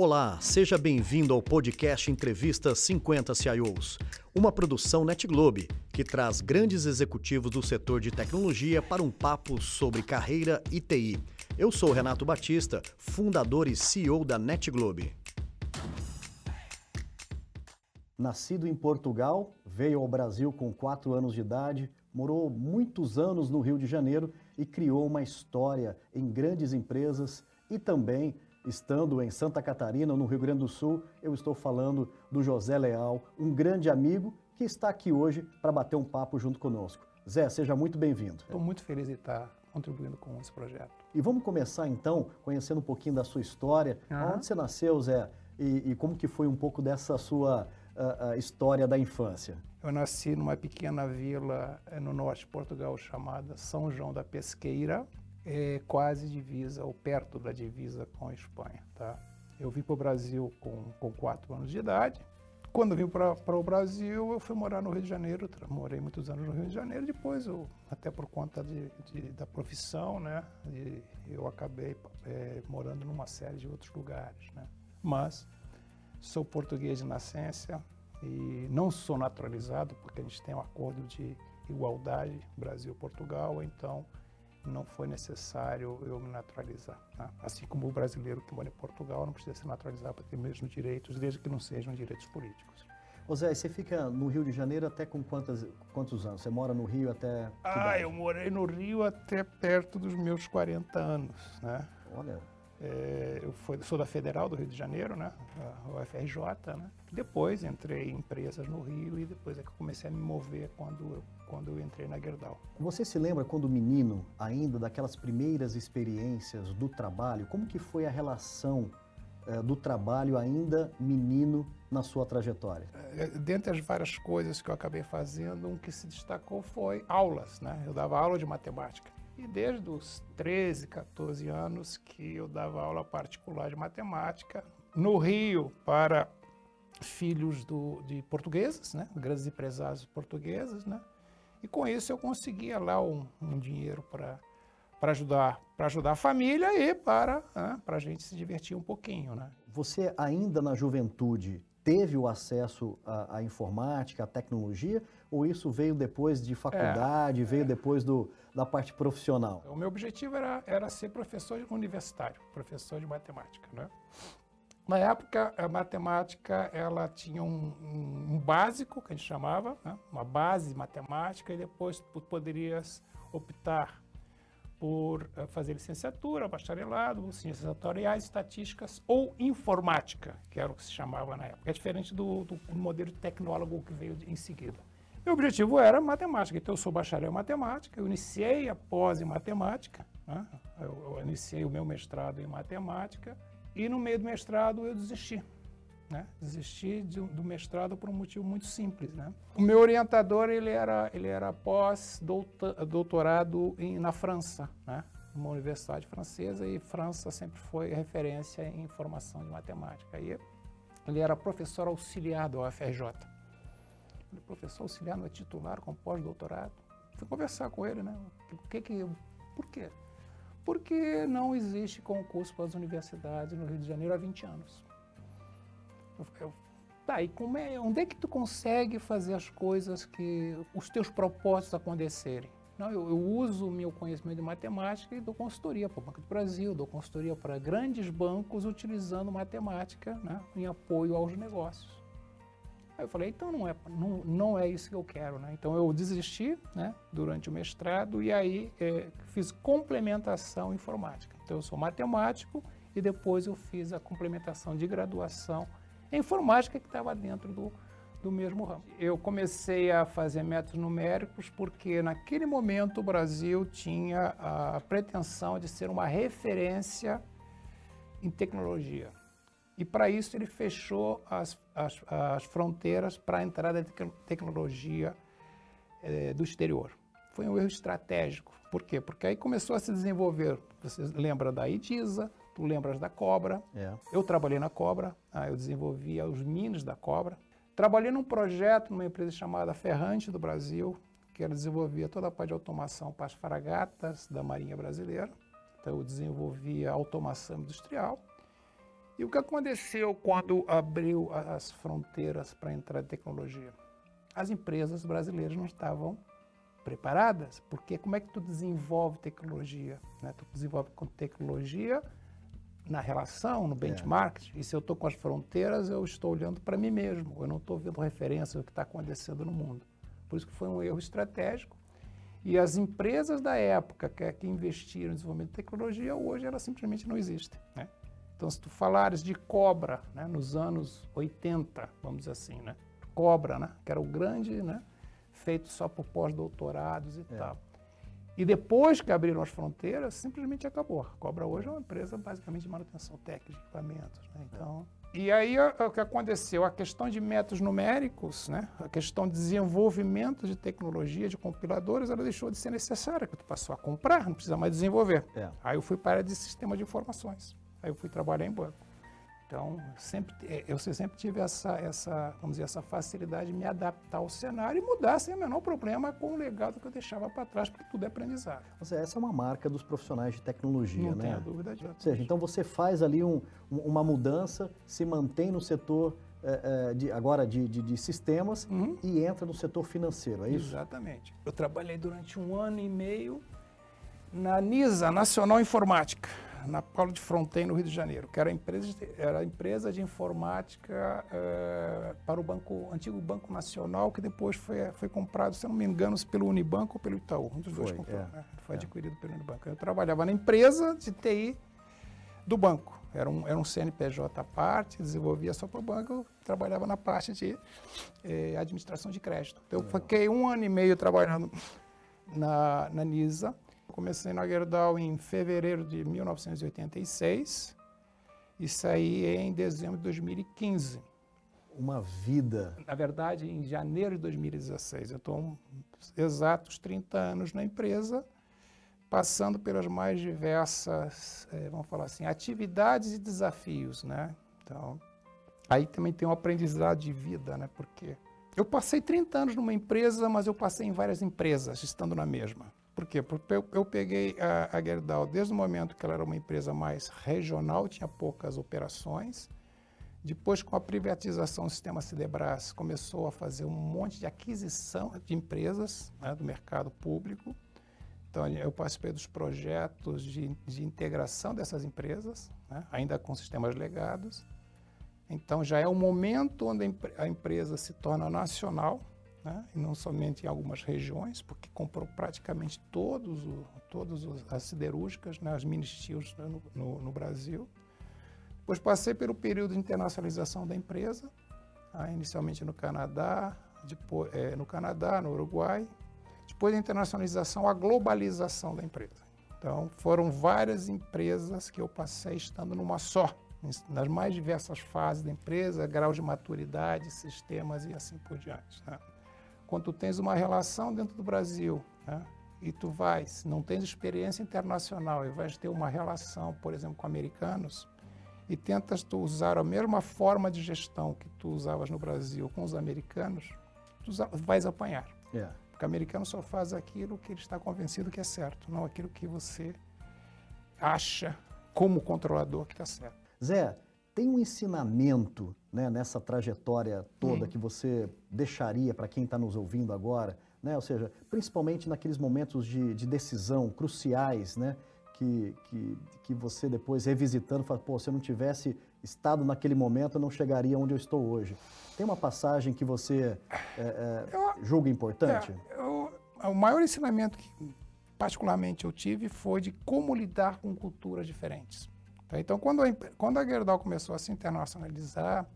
Olá, seja bem-vindo ao podcast Entrevista 50 CIOs, uma produção NetGlobe que traz grandes executivos do setor de tecnologia para um papo sobre carreira e TI. Eu sou Renato Batista, fundador e CEO da NetGlobe. Nascido em Portugal, veio ao Brasil com 4 anos de idade, morou muitos anos no Rio de Janeiro e criou uma história em grandes empresas e também Estando em Santa Catarina, no Rio Grande do Sul, eu estou falando do José Leal, um grande amigo que está aqui hoje para bater um papo junto conosco. Zé, seja muito bem-vindo. Estou muito feliz de estar contribuindo com esse projeto. E vamos começar então conhecendo um pouquinho da sua história. Uhum. Onde você nasceu, Zé? E, e, como que foi um pouco dessa sua uh, uh, história da infância? Eu nasci numa pequena vila eh, no norte de Portugal chamada São João da Pesqueira é quase divisa, ou perto da divisa com a Espanha. Tá? Eu vim para o Brasil com, com quatro anos de idade. Quando vim para o Brasil, eu fui morar no Rio de Janeiro, morei muitos anos no Rio de Janeiro. Depois, eu, até por conta de, de, da profissão, né, de, eu acabei é, morando numa série de outros lugares. Né? Mas sou português de nascença e não sou naturalizado, porque a gente tem um acordo de igualdade Brasil-Portugal, então não foi necessário eu me naturalizar. Tá? Assim como o brasileiro que mora em Portugal não precisa se naturalizar para ter mesmos direitos, desde que não sejam direitos políticos. Ô Zé, você fica no Rio de Janeiro até com quantos, quantos anos? Você mora no Rio até. Ah, eu morei no Rio até perto dos meus 40 anos, né? Olha. É, eu fui, sou da Federal do Rio de Janeiro, né? A UFRJ, né? Depois entrei em empresas no Rio e depois é que eu comecei a me mover quando eu, quando eu entrei na Gerdau. Você se lembra quando menino, ainda daquelas primeiras experiências do trabalho, como que foi a relação é, do trabalho ainda menino na sua trajetória? É, dentre as várias coisas que eu acabei fazendo, um que se destacou foi aulas, né? Eu dava aula de matemática. E desde os 13, 14 anos que eu dava aula particular de matemática no Rio para filhos do, de portugueses, né? grandes empresários portugueses, né? E com isso eu conseguia lá um, um dinheiro para para ajudar para ajudar a família e para né, para a gente se divertir um pouquinho, né? Você ainda na juventude teve o acesso à, à, informática, à tecnologia, ou isso veio depois de faculdade, é, veio é. depois do, da parte profissional? O meu objetivo era, era ser professor universitário, professor de matemática, né? Na época, a matemática ela tinha um, um, básico, que a gente chamava, né? uma base matemática, e depois poderias optar por eh, fazer licenciatura, bacharelado, ciências atuariais, estatísticas ou informática, que era o que se chamava na época. É diferente do, do modelo de tecnólogo que veio em seguida. Meu objetivo era matemática, então eu sou bacharel em matemática, eu iniciei a pós em matemática, né? eu, eu iniciei o meu mestrado em matemática e no meio do mestrado eu desisti. Né? Desisti de, do mestrado por um motivo muito simples. Né? O meu orientador ele era, ele era pós-doutorado na França, né? uma universidade francesa, e França sempre foi referência em formação de matemática. E ele era professor auxiliar da UFRJ. Ele, professor auxiliar não é titular com pós-doutorado. Fui conversar com ele, né? Que, que, por quê? Porque não existe concurso para as universidades no Rio de Janeiro há 20 anos. Eu, tá, e como é, onde é que tu consegue fazer as coisas que os teus propósitos acontecerem? Não, eu, eu uso o meu conhecimento de matemática e dou consultoria para o Banco do Brasil, dou consultoria para grandes bancos utilizando matemática né, em apoio aos negócios. Aí eu falei, então não é, não, não é isso que eu quero. Né? Então eu desisti né, durante o mestrado e aí é, fiz complementação informática. Então eu sou matemático e depois eu fiz a complementação de graduação a informática que estava dentro do, do mesmo ramo. Eu comecei a fazer métodos numéricos porque naquele momento o Brasil tinha a pretensão de ser uma referência em tecnologia. E para isso ele fechou as, as, as fronteiras para a entrada de tecnologia eh, do exterior. Foi um erro estratégico. Por quê? Porque aí começou a se desenvolver, você lembra da IDISA, Tu lembras da Cobra? É. Eu trabalhei na Cobra, ah, eu desenvolvia os minis da Cobra. Trabalhei num projeto numa empresa chamada Ferrante do Brasil, que ela desenvolvia toda a parte de automação para as fragatas da Marinha Brasileira. Então eu desenvolvia automação industrial. E o que aconteceu quando abriu as fronteiras para entrar em tecnologia? As empresas brasileiras não estavam preparadas, porque como é que tu desenvolve tecnologia? Né? Tu desenvolve com tecnologia na relação, no benchmark, é. e se eu estou com as fronteiras, eu estou olhando para mim mesmo, eu não estou vendo referência ao que está acontecendo no mundo. Por isso que foi um erro estratégico. E as empresas da época que, que investiram em desenvolvimento de tecnologia, hoje elas simplesmente não existem. Né? Então, se tu falares de Cobra, né, nos anos 80, vamos dizer assim, né? Cobra, né, que era o grande, né, feito só por pós-doutorados e é. tal. E depois que abriram as fronteiras, simplesmente acabou. A Cobra hoje é uma empresa basicamente de manutenção técnica de equipamentos. Né? Então, e aí o que aconteceu? A questão de métodos numéricos, né? a questão de desenvolvimento de tecnologia, de compiladores, ela deixou de ser necessária, porque tu passou a comprar, não precisa mais desenvolver. É. Aí eu fui para a área de sistema de informações. Aí eu fui trabalhar em banco. Então, sempre, é, eu sempre tive essa, essa, vamos dizer, essa facilidade de me adaptar ao cenário e mudar sem o menor problema com o legado que eu deixava para trás, porque tudo é aprendizado. Essa é uma marca dos profissionais de tecnologia, Não né? Não tenho dúvida disso. Ou seja, então você faz ali um, uma mudança, se mantém no setor é, é, de, agora de, de, de sistemas uhum. e entra no setor financeiro, é isso? Exatamente. Eu trabalhei durante um ano e meio na NISA, Nacional Informática na Paulo de Fronten, no Rio de Janeiro, que era a empresa de, era empresa de informática uh, para o banco, antigo Banco Nacional, que depois foi, foi comprado, se não me engano, pelo Unibanco ou pelo Itaú. Um dos foi, dois comprou, é, né? Foi é. adquirido pelo Unibanco. Eu trabalhava na empresa de TI do banco. Era um, era um CNPJ à parte, desenvolvia só para o banco, eu trabalhava na parte de eh, administração de crédito. Então, eu fiquei um ano e meio trabalhando na, na NISA, Comecei na Gerdau em fevereiro de 1986 e saí em dezembro de 2015. Uma vida. Na verdade, em janeiro de 2016. Eu estou exatos 30 anos na empresa, passando pelas mais diversas, é, vamos falar assim, atividades e desafios, né? Então, aí também tem um aprendizado de vida, né? Porque eu passei 30 anos numa empresa, mas eu passei em várias empresas, estando na mesma. Por quê? Porque eu, peguei a, a Gerdau desde o momento que ela era uma empresa mais regional, tinha poucas operações. Depois, com a privatização do sistema Cidebras, começou a fazer um monte de aquisição de empresas né, do mercado público. Então, eu participei dos projetos de, de integração dessas empresas, né, ainda com sistemas legados. Então, já é o momento onde a empresa se torna nacional, né? e não somente em algumas regiões, porque comprou praticamente todos, o, todos os, as siderúrgicas, né? as mini steels né? no, no, no, Brasil. Depois passei pelo período de internacionalização da empresa, ah, inicialmente no Canadá, depois, é, no Canadá, no Uruguai, depois da internacionalização, a globalização da empresa. Então, foram várias empresas que eu passei estando numa só, nas mais diversas fases da empresa, grau de maturidade, sistemas e assim por diante. Né? Quando tu tens uma relação dentro do Brasil, né, e tu vais, não tens experiência internacional e vais ter uma relação, por exemplo, com americanos, e tentas tu usar a mesma forma de gestão que tu usavas no Brasil com os americanos, tu vais apanhar. Yeah. É. Porque o americano só faz aquilo que ele está convencido que é certo, não aquilo que você acha como controlador que está certo. Zé, tem um ensinamento né, nessa trajetória toda hum. que você deixaria para quem está nos ouvindo agora? Né? Ou seja, principalmente naqueles momentos de, de decisão cruciais, né? Que, que, que você depois revisitando fala, pô, se eu não tivesse estado naquele momento, eu não chegaria onde eu estou hoje. Tem uma passagem que você é, é, eu, julga importante? É, eu, o maior ensinamento que particularmente eu tive foi de como lidar com culturas diferentes. Tá? Então, quando a, quando a Gerdau começou a se internacionalizar,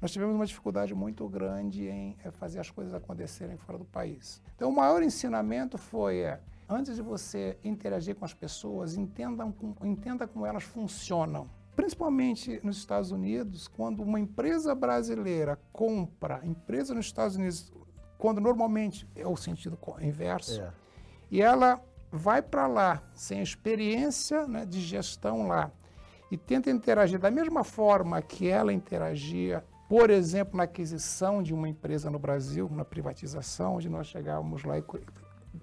nós tivemos uma dificuldade muito grande em é, fazer as coisas acontecerem fora do país. Então, o maior ensinamento foi, é, antes de você interagir com as pessoas, entenda, entenda como elas funcionam. Principalmente nos Estados Unidos, quando uma empresa brasileira compra empresa nos Estados Unidos, quando normalmente é o sentido inverso, é. e ela vai para lá sem experiência né, de gestão lá e tenta interagir da mesma forma que ela interagia, por exemplo, na aquisição de uma empresa no Brasil, na privatização, onde nós chegávamos lá e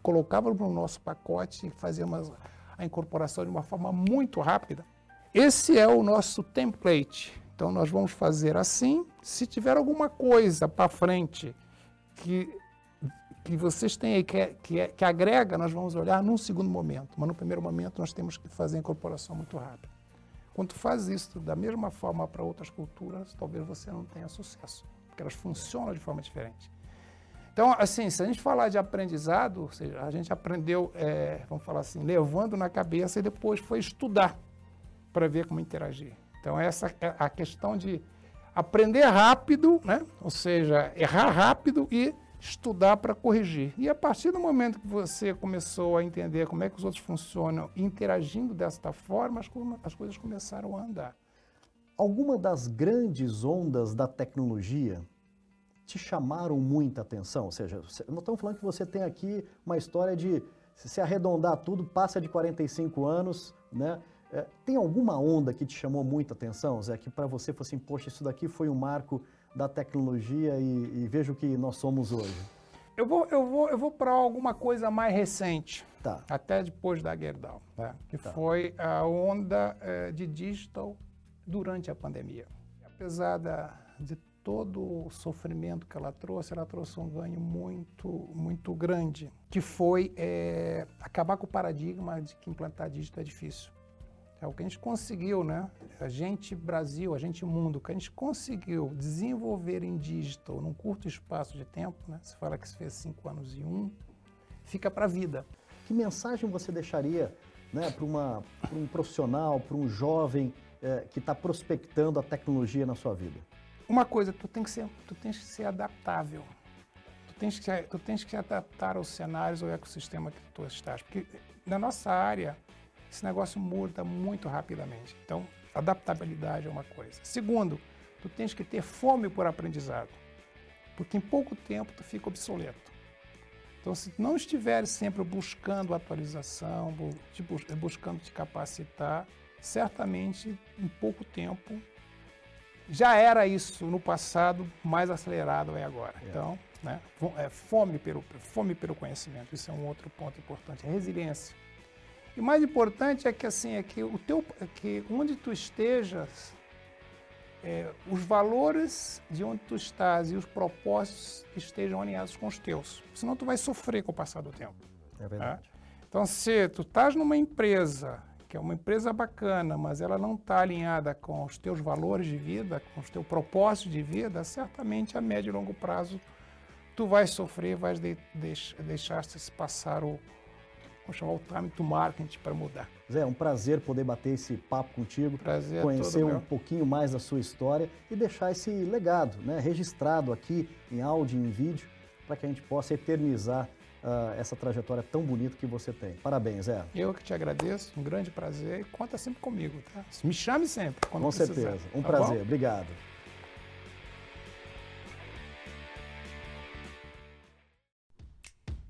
colocávamos no nosso pacote e fazíamos a incorporação de uma forma muito rápida. esse é o nosso template. Então nós vamos fazer assim. Se tiver alguma coisa para frente que, que vocês têm aí que, que, que agrega, nós vamos olhar num segundo momento. Mas no primeiro momento nós temos que fazer a incorporação muito rápida. Quando faz isso da mesma forma para outras culturas, talvez você não tenha sucesso, porque elas funcionam de forma diferente. Então, assim, se a gente falar de aprendizado, ou seja, a gente aprendeu, é, vamos falar assim, levando na cabeça e depois foi estudar para ver como interagir. Então, essa é a questão de aprender rápido, né? ou seja, errar rápido e estudar para corrigir. E a partir do momento que você começou a entender como é que os outros funcionam, interagindo desta forma, as, as coisas começaram a andar. Alguma das grandes ondas da tecnologia te chamaram muita atenção? Ou seja, nós estamos falando que você tem aqui uma história de, se arredondar tudo, passa de 45 anos, né? É, tem alguma onda que te chamou muita atenção, Zé, que para você foi assim, poxa, isso daqui foi um marco da tecnologia e, e veja o que nós somos hoje? Eu vou, eu vou, eu vou para alguma coisa mais recente, tá. até depois da Gerdau, né? que tá. foi a onda eh, de digital durante a pandemia. Apesar da, de todo o sofrimento que ela trouxe, ela trouxe um ganho muito, muito grande, que foi é, acabar com o paradigma de que implantar digital é difícil. É o que a gente conseguiu, né? A gente Brasil, a gente mundo, o que a gente conseguiu desenvolver em digital num curto espaço de tempo, né? Você fala que se fez cinco anos e um, fica para a vida. Que mensagem você deixaria né, para um profissional, para um jovem é, que está prospectando a tecnologia na sua vida? Uma coisa, tu tem que ser, tu tens que ser adaptável. Tu tens que, tu tens que adaptar aos cenários, ao ecossistema que tu estás. Porque na nossa área, esse negócio muda muito rapidamente. Então, adaptabilidade é uma coisa. Segundo, tu tens que ter fome por aprendizado, porque em pouco tempo tu fica obsoleto. Então, se não estiver sempre buscando atualização, buscando te capacitar, certamente em pouco tempo já era isso no passado, mais acelerado é agora. É. Então, né, é fome pelo fome pelo conhecimento. Isso é um outro ponto importante. resiliência. E mais importante é que assim é que o teu, é que onde tu estejas, é, os valores de onde tu estás e os propósitos estejam alinhados com os teus. Senão tu vai sofrer com o passar do tempo. É verdade. Tá? Então, se tu estás numa empresa que é uma empresa bacana, mas ela não está alinhada com os teus valores de vida, com os teus propósitos de vida, certamente a médio e longo prazo tu vais sofrer, vais de, de, deixar-se passar o, vamos chamar o time to market para mudar. Zé, é um prazer poder bater esse papo contigo, prazer é conhecer um meu. pouquinho mais da sua história e deixar esse legado né, registrado aqui em áudio e em vídeo para que a gente possa eternizar uh, essa trajetória tão bonita que você tem. Parabéns, Zé. Eu que te agradeço, um grande prazer e conta sempre comigo, tá? Me chame sempre quando Com precisar. certeza, um tá prazer, bom? obrigado.